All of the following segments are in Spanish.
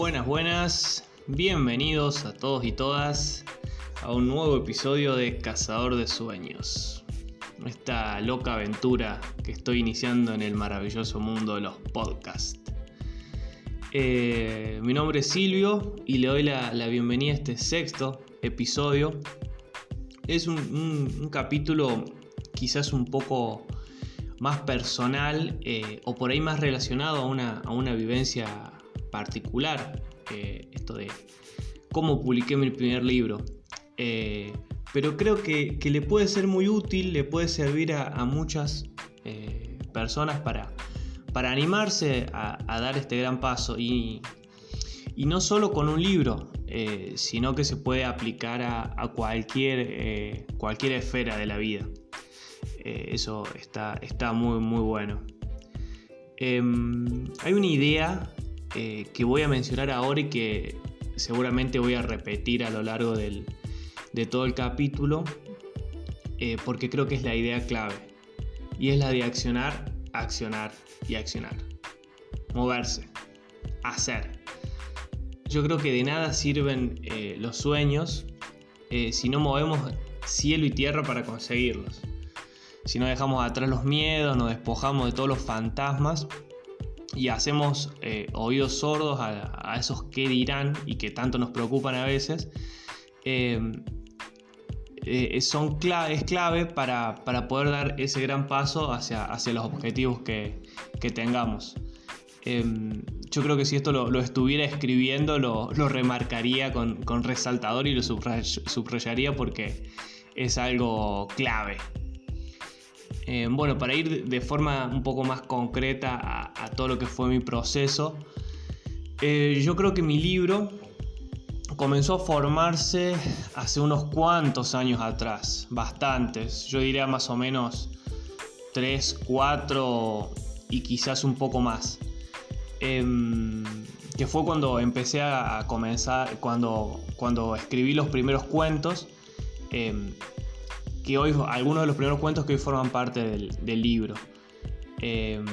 Buenas, buenas, bienvenidos a todos y todas a un nuevo episodio de Cazador de Sueños. Esta loca aventura que estoy iniciando en el maravilloso mundo de los podcasts. Eh, mi nombre es Silvio y le doy la, bienvenida a este sexto episodio. Es un, capítulo quizás un poco más personal eh, o por ahí más relacionado a una, a una vivencia particular, esto de cómo publiqué mi primer libro. Eh, pero creo que, le puede ser muy útil, le puede servir a, muchas eh, personas para, para animarse a, dar este gran paso. Y, no solo con un libro, eh, sino que se puede aplicar a, cualquier, cualquier esfera de la vida. eso está, está muy, muy bueno. Em, hay una idea eh, que voy a mencionar ahora y que seguramente voy a repetir a lo largo de todo el capítulo, eh, porque creo que es la idea clave. Y es la de accionar, accionar y accionar. Moverse, hacer. Yo creo que de nada sirven eh, los sueños si no movemos cielo y tierra para conseguirlos. Si no dejamos atrás los miedos, nos despojamos de todos los fantasmas y hacemos eh, oídos sordos a, esos que dirán y que tanto nos preocupan a veces, em, eh, son clave, es clave para, poder dar ese gran paso hacia, hacia los objetivos que, tengamos. Em, yo creo que si esto lo, estuviera escribiendo lo, remarcaría con, resaltador y lo subrayaría porque es algo clave. Eh, bueno, para ir de forma un poco más concreta a, todo lo que fue mi proceso, eh, yo creo que mi libro comenzó a formarse hace unos cuantos años atrás, bastantes, yo diría más o menos 3, 4 y quizás un poco más. Em, que fue cuando empecé a, comenzar, cuando, cuando escribí los primeros cuentos. Em, que hoy, algunos de los primeros cuentos que hoy forman parte del, libro. Em,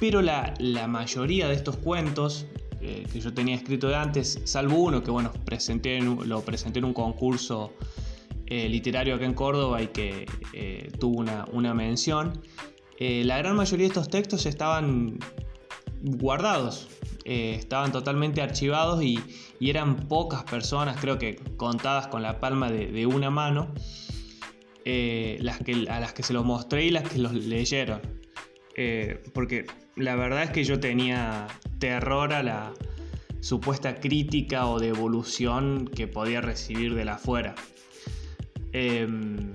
pero la, mayoría de estos cuentos eh, que yo tenía escrito de antes, salvo uno que bueno, presenté lo presenté en un concurso eh, literario acá en Córdoba y que eh, tuvo una, mención, la gran mayoría de estos textos estaban guardados, estaban totalmente archivados y, eran pocas personas, creo que contadas con la palma de una mano, eh, las que, a las que se los mostré y las que los leyeron. Eh, porque la verdad es que yo tenía terror a la supuesta crítica o devolución que podía recibir de la afuera. Em,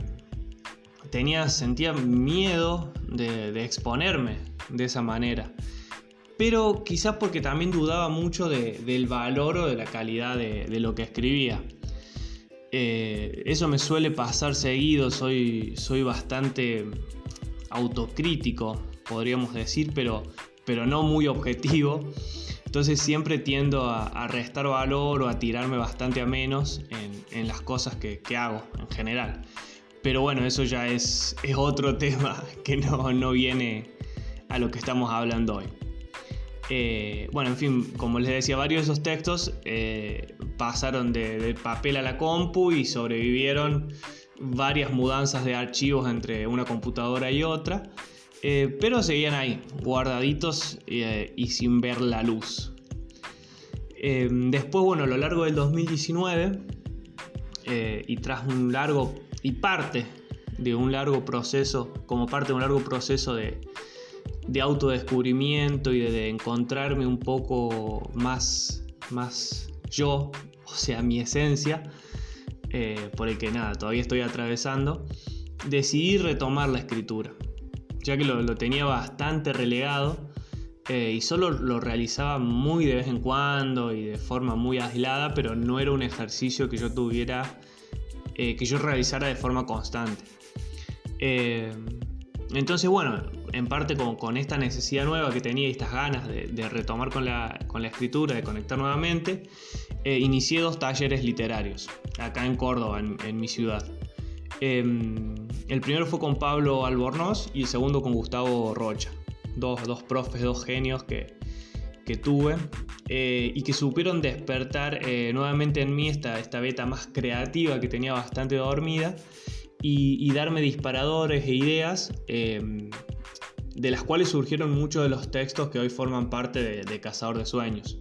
tenía, sentía miedo de, exponerme de esa manera. Pero quizás porque también dudaba mucho del valor o de la calidad de lo que escribía. Eh, eso me suele pasar seguido, soy, soy bastante autocrítico, podríamos decir, pero, pero no muy objetivo. Entonces siempre tiendo a, restar valor o a tirarme bastante a menos en, las cosas que, hago en general. Pero bueno, eso ya es, es otro tema que no, no viene a lo que estamos hablando hoy. Eh, bueno, en fin, como les decía, varios de esos textos eh, pasaron de, papel a la compu y sobrevivieron varias mudanzas de archivos entre una computadora y otra, eh, pero seguían ahí, guardaditos y sin ver la luz. después, bueno, a lo largo del 2019 y tras un largo y parte de un largo proceso, como parte de un largo proceso de, de autodescubrimiento y de, encontrarme un poco más, más yo, o sea, mi esencia, eh, por el que nada, todavía estoy atravesando, decidí retomar la escritura, ya que lo, tenía bastante relegado eh, y solo lo realizaba muy de vez en cuando y de forma muy aislada, pero no era un ejercicio que yo tuviera, eh, que yo realizara de forma constante. entonces, bueno, en parte con, esta necesidad nueva que tenía y estas ganas de, retomar con la, escritura, de conectar nuevamente, eh, inicié dos talleres literarios acá en Córdoba, en, mi ciudad. Em, el primero fue con Pablo Albornoz y el segundo con Gustavo Rocha, dos, profes, dos genios que, que tuve eh, y que supieron despertar eh, nuevamente en mí esta, esta beta más creativa que tenía bastante dormida y, darme disparadores e ideas em, de las cuales surgieron muchos de los textos que hoy forman parte de, Cazador de Sueños.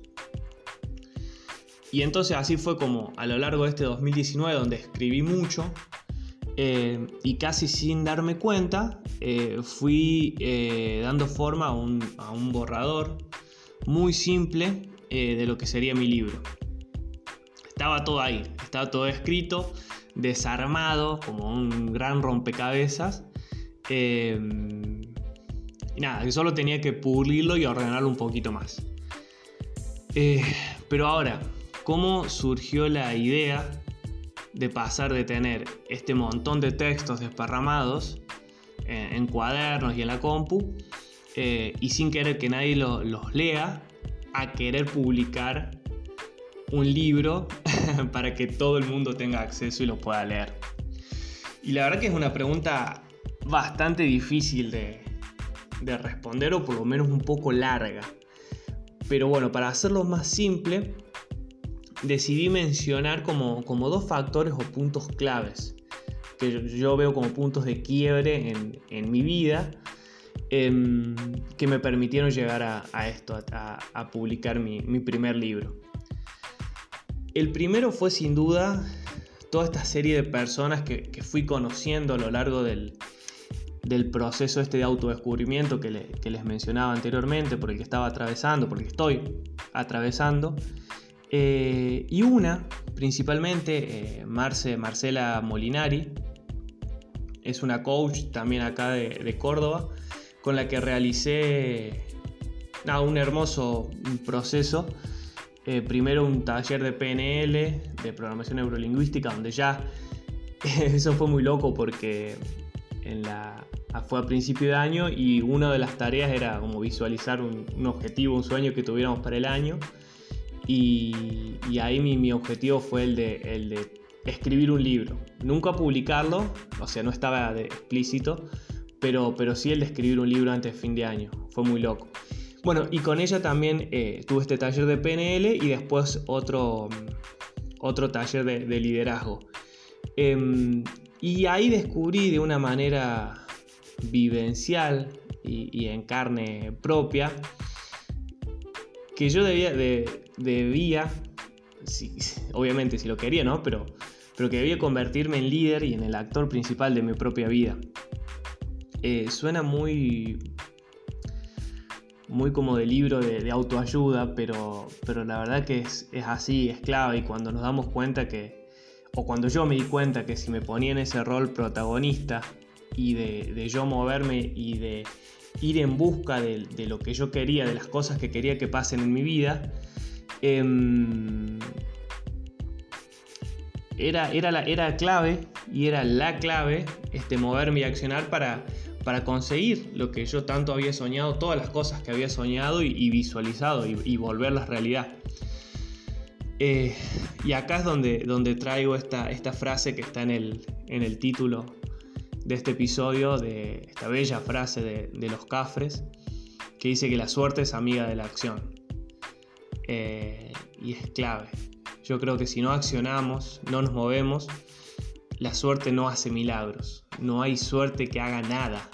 Y entonces así fue como a lo largo de este 2019, donde escribí mucho, eh, y casi sin darme cuenta, fui dando forma a un, a un borrador muy simple eh, de lo que sería mi libro. Estaba todo ahí, estaba todo escrito, desarmado, como un gran rompecabezas. Nada, solo tenía que pulirlo y ordenarlo un poquito más. Eh, pero ahora, ¿cómo surgió la idea de pasar de tener este montón de textos desparramados en cuadernos y en la compu eh, y sin querer que nadie los lea, a querer publicar un libro para que todo el mundo tenga acceso y lo pueda leer. Y la verdad que es una pregunta bastante difícil de, responder o por lo menos un poco larga. Pero bueno, para hacerlo más simple, decidí mencionar como, como dos factores o puntos claves que yo veo como puntos de quiebre en, en mi vida Em, que me permitieron llegar a, esto, a, publicar mi, primer libro. El primero fue sin duda toda esta serie de personas que, fui conociendo a lo largo del, proceso este de autodescubrimiento que, les mencionaba anteriormente, por el que estaba atravesando, por el que estoy atravesando. Eh, y una, principalmente, eh, Marce, Marcela Molinari, es una coach también acá de Córdoba, con la que realicé un hermoso proceso. Eh, primero un taller de PNL, de programación neurolingüística, donde ya eso fue muy loco porque en la, fue a principio de año y una de las tareas era como visualizar un, objetivo, un sueño que tuviéramos para el año. Y, ahí mi, objetivo fue el de, el de escribir un libro. Nunca publicarlo, o sea, no estaba explícito, pero, pero sí el de escribir un libro antes de fin de año. Fue muy loco. Bueno, y con ella también eh, tuve este taller de PNL y después otro, otro taller de, liderazgo. Em, y ahí descubrí de una manera vivencial y, en carne propia que yo debía, debía obviamente si lo quería, ¿no? Pero, pero que debía convertirme en líder y en el actor principal de mi propia vida. Eh, suena muy, muy como de libro de, autoayuda, pero, pero, la verdad que es, así, es clave y cuando nos damos cuenta que, o cuando yo me di cuenta que si me ponía en ese rol protagonista y de, yo moverme y de ir en busca de, lo que yo quería, de las cosas que quería que pasen en mi vida, em, era, era, la, era clave y era la clave este, moverme y accionar para, para conseguir lo que yo tanto había soñado, todas las cosas que había soñado y, visualizado y, volverlas realidad. Eh, y acá es donde, donde traigo esta, esta frase que está en el, en el título de este episodio, de esta bella frase de, los cafres, que dice que la suerte es amiga de la acción. Eh, y es clave. Yo creo que si no accionamos, no nos movemos, la suerte no hace milagros, no hay suerte que haga nada.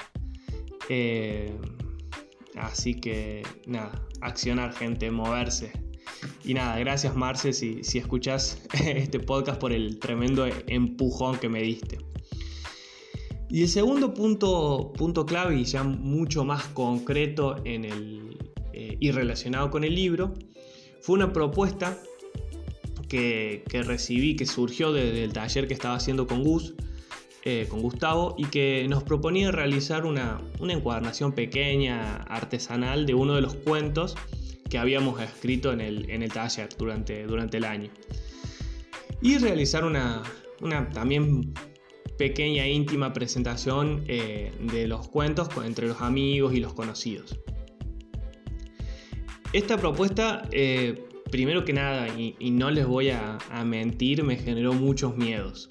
Eh, así que nada, accionar gente, moverse. Y nada, gracias Marce si, si escuchas este podcast por el tremendo empujón que me diste. Y el segundo punto, punto clave y ya mucho más concreto en el, eh, y relacionado con el libro, fue una propuesta que, recibí, que surgió desde el taller que estaba haciendo con Gus, eh, con Gustavo, y que nos proponía realizar una, encuadernación pequeña, artesanal, de uno de los cuentos que habíamos escrito en el, en el taller durante, durante el año. Y realizar una, también pequeña íntima presentación eh, de los cuentos entre los amigos y los conocidos. Esta propuesta eh, primero que nada, y, no les voy a, mentir, me generó muchos miedos.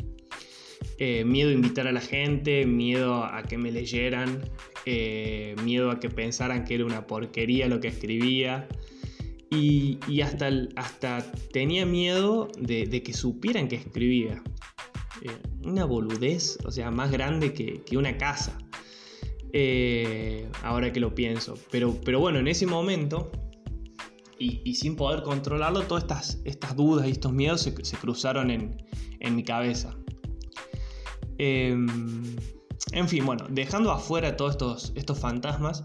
Eh, miedo a invitar a la gente, miedo a que me leyeran, miedo a que pensaran que era una porquería lo que escribía. Y, hasta, hasta tenía miedo de, que supieran que escribía. Eh, una boludez, o sea, más grande que, una casa. Eh, ahora que lo pienso. Pero, pero bueno, en ese momento, y, sin poder controlarlo, todas estas, estas dudas y estos miedos se, cruzaron en, mi cabeza. Em, en fin, bueno, dejando afuera todos estos, estos fantasmas,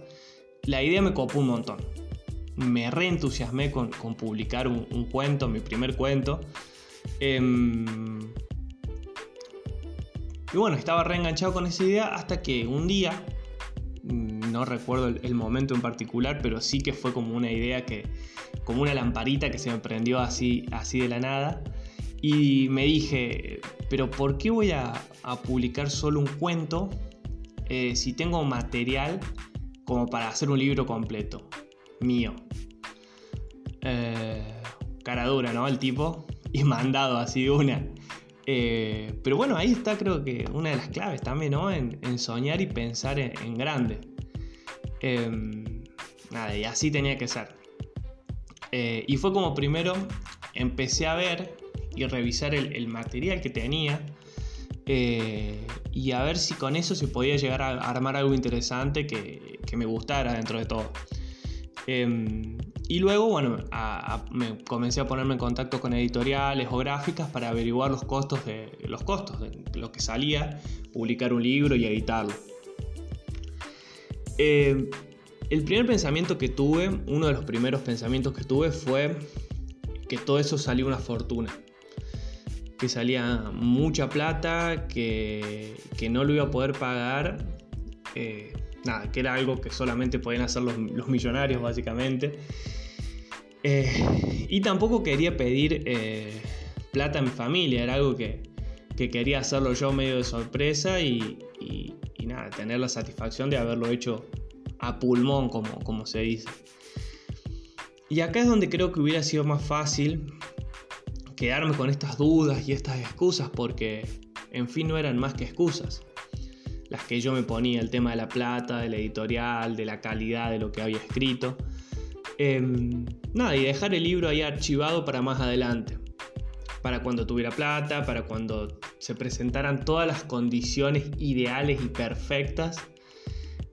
la idea me copó un montón. Me reentusiasmé con, con publicar un, cuento, mi primer cuento. Em, y bueno, estaba reenganchado con esa idea hasta que un día, mm, no recuerdo el, momento en particular, pero sí que fue como una idea que, como una lamparita que se me prendió así, así de la nada. Y me dije, pero ¿por qué voy a, publicar solo un cuento eh, si tengo material como para hacer un libro completo, mío. Eh, cara dura, ¿no? El tipo. Y mandado así de una. Eh, pero bueno, ahí está creo que una de las claves también, ¿no? En, soñar y pensar en, grande. Em, nada, y así tenía que ser. Eh, y fue como primero empecé a ver y revisar el material que tenía eh, y a ver si con eso se podía llegar a armar algo interesante que, me gustara dentro de todo. Em, y luego, bueno, me comencé a ponerme en contacto con editoriales o gráficas para averiguar los costos de los costos de lo que salía publicar un libro y editarlo. Em, el primer pensamiento que tuve, uno de los primeros pensamientos que tuve fue que todo eso salió una fortuna que salía mucha plata, que, no lo iba a poder pagar. Eh, nada, que era algo que solamente podían hacer los, millonarios básicamente. Eh, y tampoco quería pedir eh, plata mi familia, era algo que, quería hacerlo yo medio de sorpresa y, nada, tener la satisfacción de haberlo hecho a pulmón, como, como se dice. Y acá es donde creo que hubiera sido más fácil quedarme con estas dudas y estas excusas porque, en fin, no eran más que excusas. Las que yo me ponía, el tema de la plata, del editorial, de la calidad de lo que había escrito. Em, nada, y dejar el libro ahí archivado para más adelante. Para cuando tuviera plata, para cuando se presentaran todas las condiciones ideales y perfectas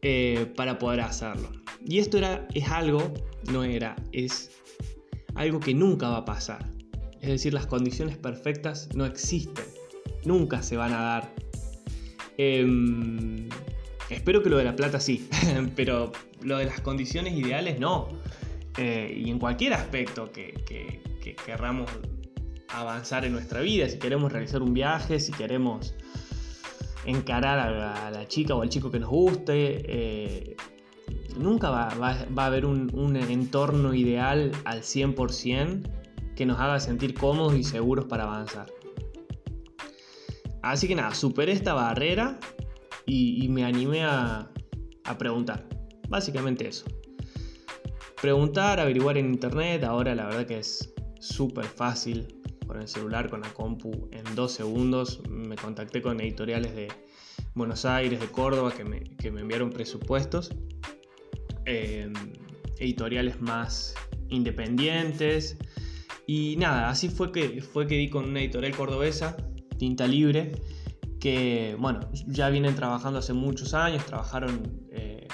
eh, para poder hacerlo. Y esto era, es algo, no era, es algo que nunca va a pasar. Es decir, las condiciones perfectas no existen, nunca se van a dar. Em, espero que lo de la plata sí, pero lo de las condiciones ideales no. Eh, y en cualquier aspecto que, querramos avanzar en nuesra vida, si queremos realizar un viaje, si queremos encarar a la, chica o al chico que nos guste, eh, nunca va, a haber un, un, entorno ideal al 100% que nos haga sentir cómodos y seguros para avanzar. Así que nada, superé esta barrera y, me animé a, preguntar. Básicamente eso. Preguntar, averiguar en internet, ahora la verdad que es súper fácil con el celular, con la compu. En dos segundos me contacté con editoriales de Buenos Aires, de Córdoba, que me, enviaron presupuestos. Eh, editoriales más independientes, y nada, así fue que, fue que di con una editorial cordobesa, Tinta Libre, que bueno, ya vienen trabajando hace muchos años, trabajaron, eh,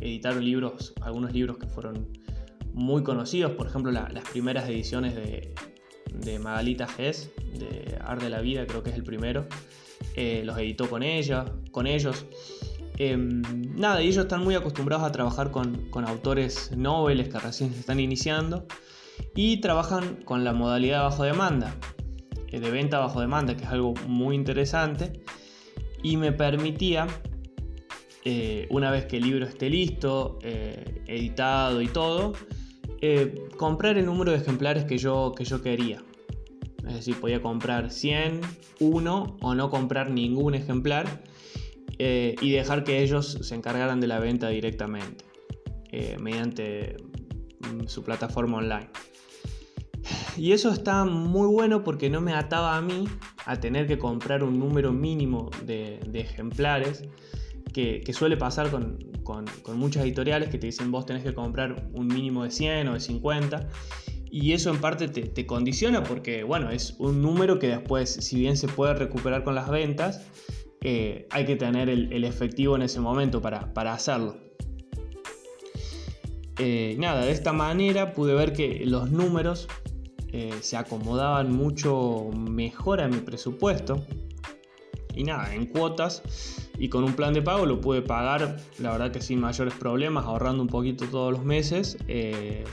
editaron libros, algunos libros que fueron muy conocidos, por ejemplo las primeras ediciones de, de Magalita Gess, de Ar de la Vida, creo que es el primero, eh, los editó con ella, con ellos. Em, nada, y ellos están muy acostumbrados a trabajar con, autores noveles que recién se están iniciando y trabajan con la modalidad bajo demanda, de venta bajo demanda, que es algo muy interesante y me permitía, eh, una vez que el libro esté listo, eh, editado y todo, comprar el número de ejemplares que yo, que yo quería. Es decir, podía comprar 100, 1 o no comprar ningún ejemplar y dejar que ellos se encargaran de la venta directamente mediante mm, su plataforma online. Y eso está muy bueno porque no me ataba a mí a tener que comprar un número mínimo de, ejemplares que, suele pasar con, con, muchas editoriales que te dicen vos tenés que comprar un mínimo de 100 o de 50. Y eso en parte te, condiciona porque, bueno, es un número que después, si bien se puede recuperar con las ventas, eh, hay que tener el, efectivo en ese momento para, hacerlo. Eh, nada, de esta manera pude ver que los números eh, se acomodaban mucho mejor a mi presupuesto. Y nada, en cuotas y con un plan de pago lo pude pagar, la verdad que sin mayores problemas, ahorrando un poquito todos los meses, eh,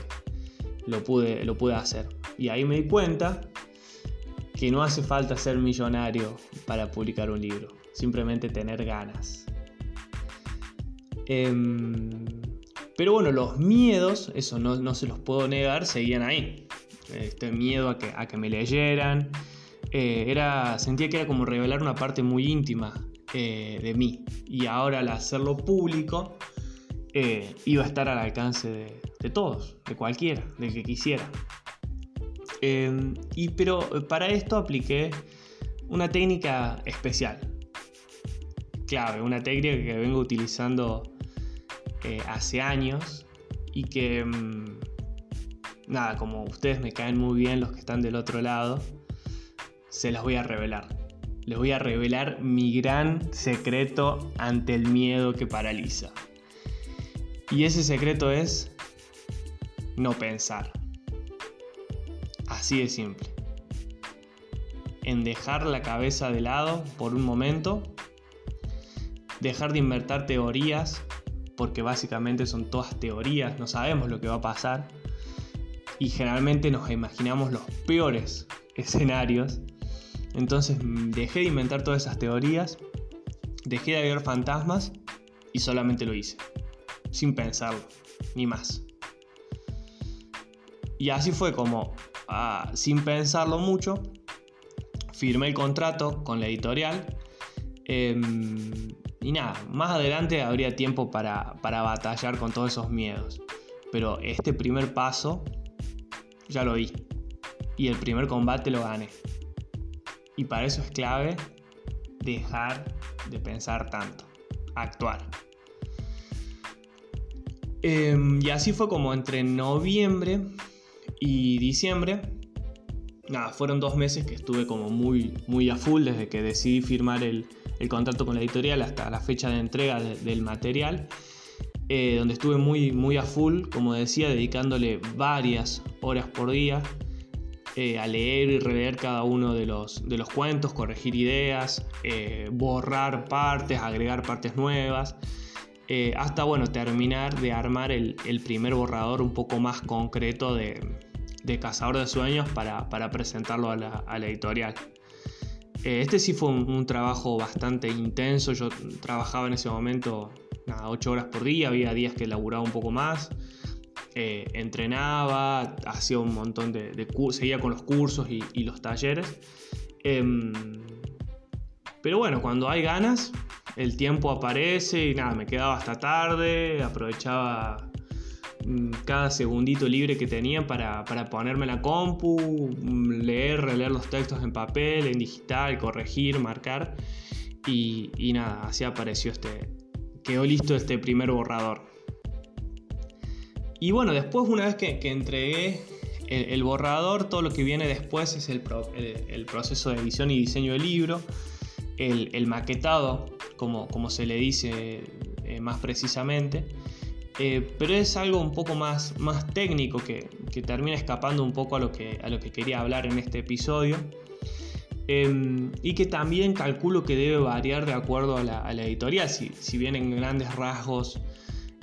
lo, pude, lo pude hacer. Y ahí me di cuenta que no hace falta ser millonario para publicar un libro, simplemente tener ganas. Em, pero bueno, los miedos, eso no, no se los puedo negar, seguían ahí este miedo a que, a que me leyeran. Eh, era, sentía que era como revelar una parte muy íntima eh, de mí. Y ahora al hacerlo público, eh, iba a estar al alcance de, todos, de cualquiera, del que quisiera. y, pero para esto apliqué una técnica especial, clave, una técnica que vengo utilizando hace años y que mm, nada, como ustedes me caen muy bien los que están del otro lado, se las voy a revelar. Les voy a revelar mi gran secreto ante el miedo que paraliza. Y ese secreto es no pensar. Así de simple. En dejar la cabeza de lado por un momento, dejar de invertir teorías, porque básicamente son todas teorías, no sabemos lo que va a pasar y generalmente nos imaginamos los peores escenarios. Entonces dejé de inventar todas esas teorías, dejé de ver fantasmas y solamente lo hice, sin pensarlo, ni más. Y así fue como, ah, sin pensarlo mucho, firmé el contrato con la editorial. Em, y nada, más adelante habría tiempo para, para batallar con todos esos miedos. Pero este primer paso ya lo vi. Y el primer combate lo gané. Y para eso es clave dejar de pensar tanto, actuar. Em, y así fue como entre noviembre y diciembre. Nada, fueron dos meses que estuve como muy, muy a full desde que decidí firmar el, contrato con la editorial hasta la fecha de entrega del material. Eh, donde estuve muy, muy a full, como decía, dedicándole varias horas por día eh, a leer y releer cada uno de los, de los cuentos, corregir ideas, eh, borrar partes, agregar partes nuevas, hasta bueno, terminar de armar el, primer borrador un poco más concreto de, Cazador de Sueños para, presentarlo a la, editorial. Este sí fue un, trabajo bastante intenso, yo trabajaba en ese momento nada, 8 horas por día, había días que laburaba un poco más, eh, entrenaba, hacía un montón de, de seguía con los cursos y, los talleres. Em, pero bueno, cuando hay ganas, el tiempo aparece y nada, me quedaba hasta tarde, aprovechaba cada segundito libre que tenía para, para ponerme la compu, mm, leer, releer los textos en papel, en digital, corregir, marcar. Y, y nada, así apareció este, quedó listo este primer borrador. Y bueno, después una vez que, entregué el, borrador, todo lo que viene después es el, proceso de edición y diseño del libro, el, maquetado, como, como, se le dice eh, más precisamente. Eh, pero es algo un poco más, más técnico que, termina escapando un poco a lo que, a lo que quería hablar en este episodio. Em, y que también calculo que debe variar de acuerdo a la, editorial. Si, si, bien en grandes rasgos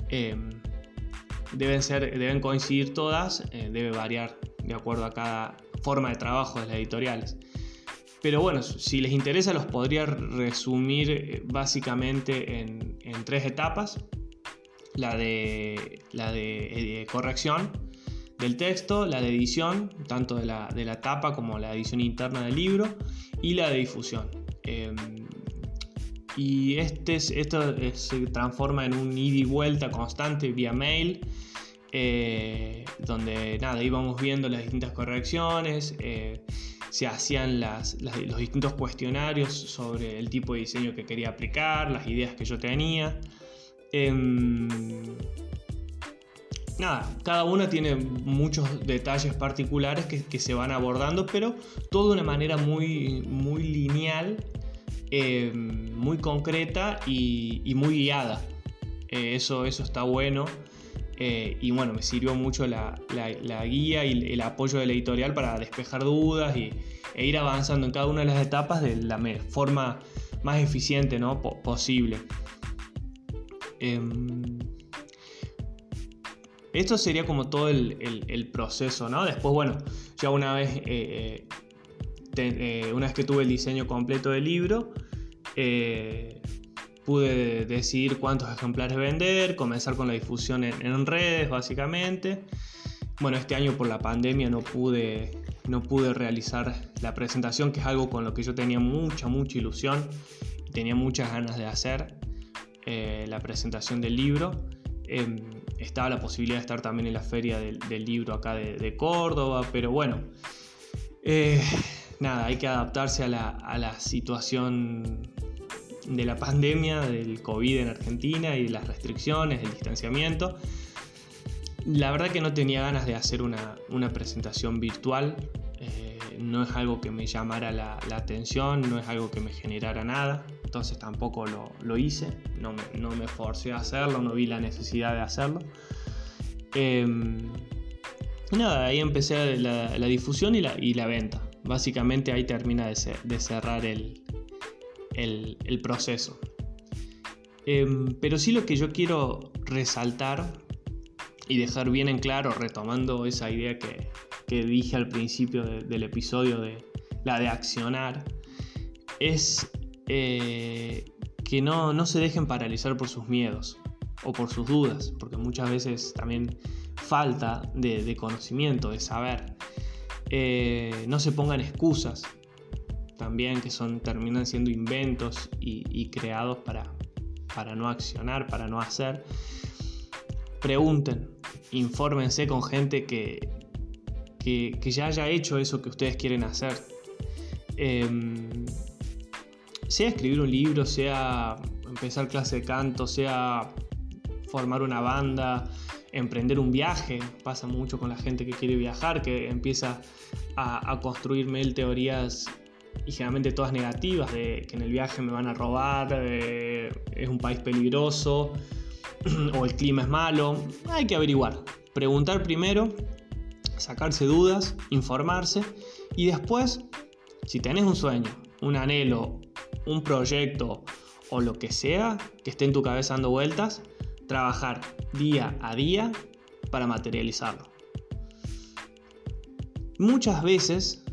em, deben, ser, deben coincidir todas, eh, debe variar de acuerdo a cada forma de trabajo de las editoriales. Pero bueno, si les interesa los podría resumir eh, básicamente en, en, tres etapas. La de, la de, corrección del texto, la de edición, tanto de la, de la tapa como la edición interna del libro, y la de difusión. Em, y este, esto se transforma en un id y vuelta constante vía mail, eh, donde nada, íbamos viendo las distintas correcciones, eh, se hacían las, los distintos cuestionarios sobre el tipo de diseño que quería aplicar, las ideas que yo tenía. Em, nada, cada una tiene muchos detalles particulares que, se van abordando, pero todo de una manera muy, muy lineal, em, muy concreta y, muy guiada. Eh, eso, eso está bueno. Eh, y bueno, me sirvió mucho la, guía y el apoyo del editorial para despejar dudas y, e ir avanzando en cada una de las etapas de la forma más eficiente ¿no? posible. Em, esto sería como todo el, proceso, ¿no? Después, bueno, ya una vez, eh, eh, una vez que tuve el diseño completo del libro, eh, pude decidir cuántos ejemplares vender, comenzar con la difusión en, redes, básicamente. Bueno, este año por la pandemia no pude, no pude realizar la presentación, que es algo con lo que yo tenía mucha, mucha ilusión, tenía muchas ganas de hacer, la presentación del libro. Em, estaba la posibilidad de estar también en la feria del, libro acá de, Córdoba, pero bueno, eh, nada, hay que adaptarse a la, situación de la pandemia, del COVID en Argentina y las restricciones, el distanciamiento. La verdad que no tenía ganas de hacer una, presentación virtual, eh, no es algo que me llamara la, atención, no es algo que me generara nada, entonces tampoco lo, hice, no me, no me, forcé a hacerlo, no vi la necesidad de hacerlo. Em, nada, ahí empecé la, difusión y la, venta. Básicamente ahí termina de, cerrar el, proceso. Em, pero sí lo que yo quiero resaltar y dejar bien en claro, retomando esa idea que, dije al principio del episodio de la de accionar, es eh, que no, no se dejen paralizar por sus miedos o por sus dudas, porque muchas veces también falta de, conocimiento, de saber. Eh, no se pongan excusas, también que son, terminan siendo inventos y, creados para, para no accionar, para no hacer. Pregunten, infórmense con gente que, que, ya haya hecho eso que ustedes quieren hacer. Em, sea escribir un libro, sea empezar clase de canto, sea formar una banda, emprender un viaje, pasa mucho con la gente que quiere viajar, que empieza a, construir mil teorías y generalmente todas negativas, de que en el viaje me van a robar, es un país peligroso o el clima es malo. Hay que averiguar, preguntar primero, sacarse dudas, informarse y después, si tenés un sueño, un anhelo un proyecto o lo que sea que esté en tu cabeza dando vueltas, trabajar día a día para materializarlo. Muchas veces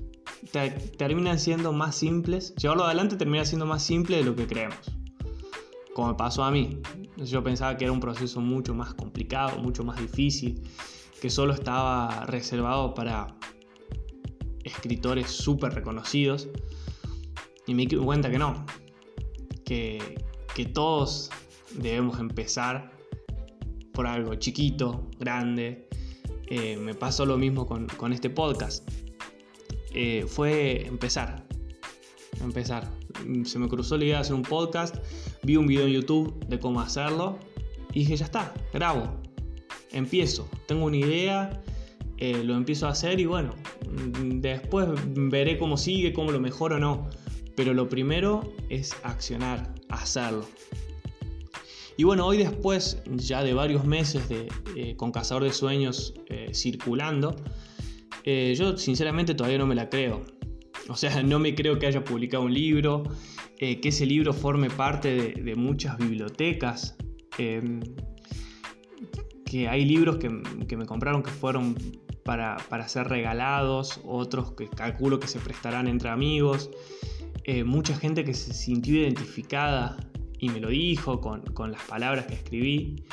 terminan siendo más simples, llevarlo adelante termina siendo más simple de lo que creemos. Como pasó a mí. Yo pensaba que era un proceso mucho más complicado, mucho más difícil, que solo estaba reservado para escritores súper reconocidos. Y me di cuenta que no, que, todos debemos empezar por algo chiquito, grande. Eh, me pasó lo mismo con, este podcast. Eh, fue empezar. Empezar. Se me cruzó la idea de hacer un podcast, vi un video en YouTube de cómo hacerlo y dije, ya está, grabo, empiezo, tengo una idea, eh, lo empiezo a hacer y bueno, después veré cómo sigue, cómo lo mejoro o no. Pero lo primero es accionar, hacerlo. Y bueno, hoy después ya de varios meses de, eh, con Cazador de Sueños eh, circulando, yo sinceramente todavía no me la creo. O sea, no me creo que haya publicado un libro, que ese libro forme parte de, muchas bibliotecas, em, que hay libros que, me compraron que fueron para, para ser regalados, otros que calculo que se prestarán entre amigos. Eh, mucha gente que se sintió identificada y me lo dijo con, las palabras que escribí.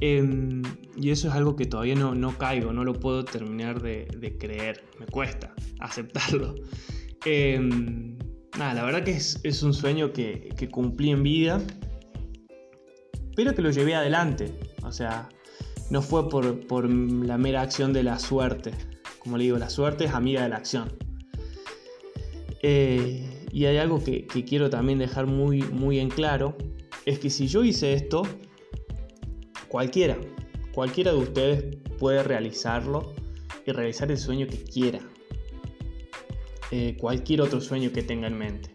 Em, y eso es algo que todavía no, no caigo, no lo puedo terminar de, creer, me cuesta aceptarlo. Em, nada, la verdad que es, un sueño que, cumplí en vida, pero que lo llevé adelante. O sea, no fue por, la mera acción de la suerte. Como le digo, la suerte es amiga de la acción. Eh, y hay algo que, quiero también dejar muy, muy en claro, es que si yo hice esto, cualquiera, cualquiera de ustedes puede realizarlo y realizar el sueño que quiera. Eh, cualquier otro sueño que tenga en mente.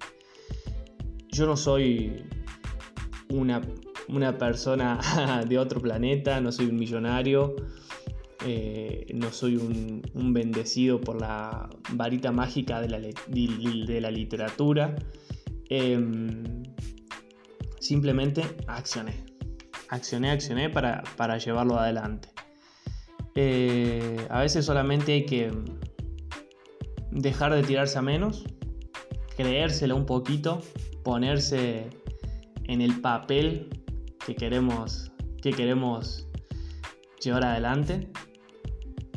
Yo no soy una, persona de otro planeta, no soy un millonario, eh, no soy un, bendecido por la varita mágica de la, de la literatura. Em, simplemente accioné. Accioné, accioné para, para llevarlo adelante. Eh, a veces solamente hay que dejar de tirarse a menos, creérsela un poquito, ponerse en el papel que queremos, que queremos llevar adelante,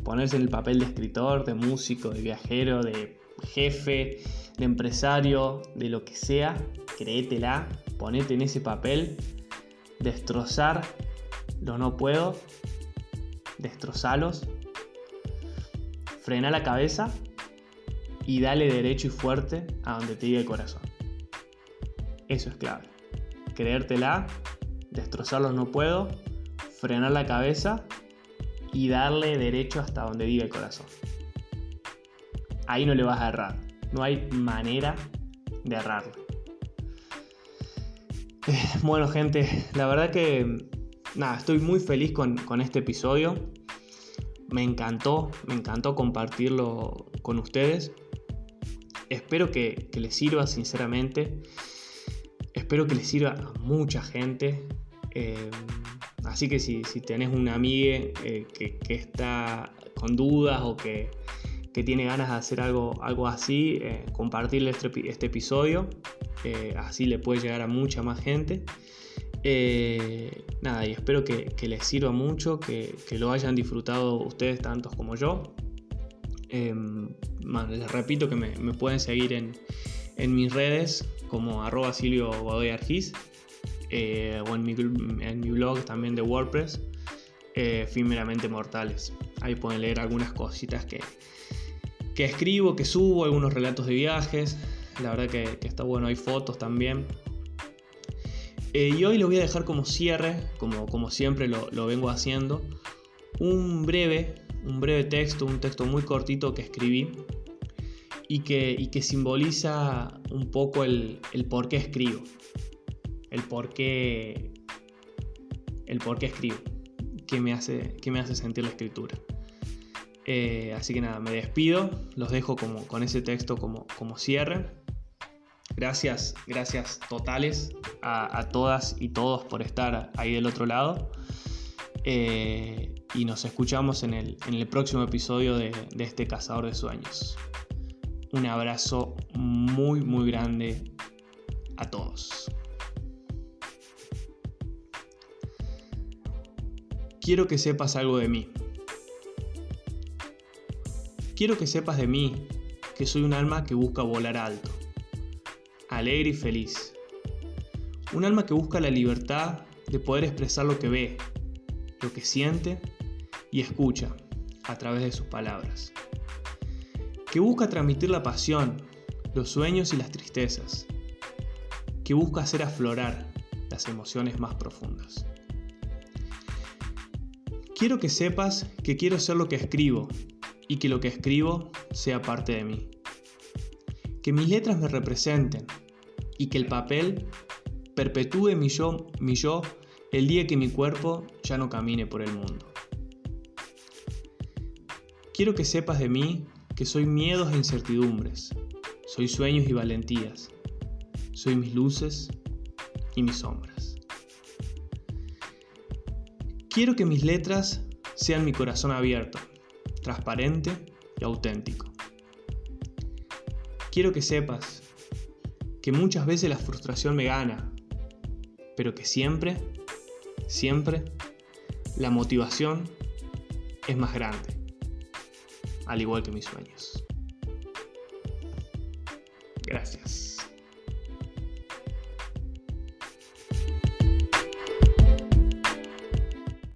ponerse en el papel de escritor, de músico, de viajero, de jefe, de empresario, de lo que sea, créetela, ponete en ese papel, destrozar lo no puedo destrozalos, frena la cabeza y dale derecho y fuerte a donde te diga el corazón. Eso es clave. Creértela, destrozarlos no puedo, frenar la cabeza y darle derecho hasta donde diga el corazón. Ahí no le vas a errar. No hay manera de errarle. Eh, bueno, gente, la verdad que nada, estoy muy feliz con, este episodio. Me encantó, me encantó compartirlo con ustedes. Espero que, les sirva sinceramente. Espero que les sirva a mucha gente. Eh, así que si, si tenés una amiga eh, que, está con dudas o que, tiene ganas de hacer algo, algo así, eh, compartirle este, este episodio. así le puede llegar a mucha más gente. Eh, nada, y espero que, les sirva mucho, que, lo hayan disfrutado ustedes tantos como yo. Em, les repito que me, pueden seguir en, mis redes como arroba Silvio Godoy eh, o en mi, en mi, blog también de WordPress, eh, Mortales. Ahí pueden leer algunas cositas que, que escribo, que subo, algunos relatos de viajes. La verdad que, está bueno, hay fotos también. Eh, y hoy lo voy a dejar como cierre, como, como siempre lo, vengo haciendo, un breve, un breve texto, un texto muy cortito que escribí y que, que simboliza un poco el, por qué escribo, el por qué, el por qué escribo, qué me hace, me hace sentir la escritura. Eh, así que nada, me despido, los dejo como, con ese texto como, como cierre. Gracias, gracias totales a, todas y todos por estar ahí del otro lado. Eh, y nos escuchamos en el, en el próximo episodio de, de este Cazador de Sueños. Un abrazo muy, muy grande a todos. Quiero que sepas algo de mí. Quiero que sepas de mí que soy un alma que busca volar alto alegre y feliz. Un alma que busca la libertad de poder expresar lo que ve, lo que siente y escucha a través de sus palabras. Que busca transmitir la pasión, los sueños y las tristezas. Que busca hacer aflorar las emociones más profundas. Quiero que sepas que quiero ser lo que escribo y que lo que escribo sea parte de mí. Que mis letras me representen y que el papel perpetúe mi yo, mi yo el día que mi cuerpo ya no camine por el mundo. Quiero que sepas de mí que soy miedos e incertidumbres, soy sueños y valentías, soy mis luces y mis sombras. Quiero que mis letras sean mi corazón abierto, transparente y auténtico. Quiero que sepas que muchas veces la frustración me gana, pero que siempre, siempre, la motivación es más grande, al igual que mis sueños. Gracias.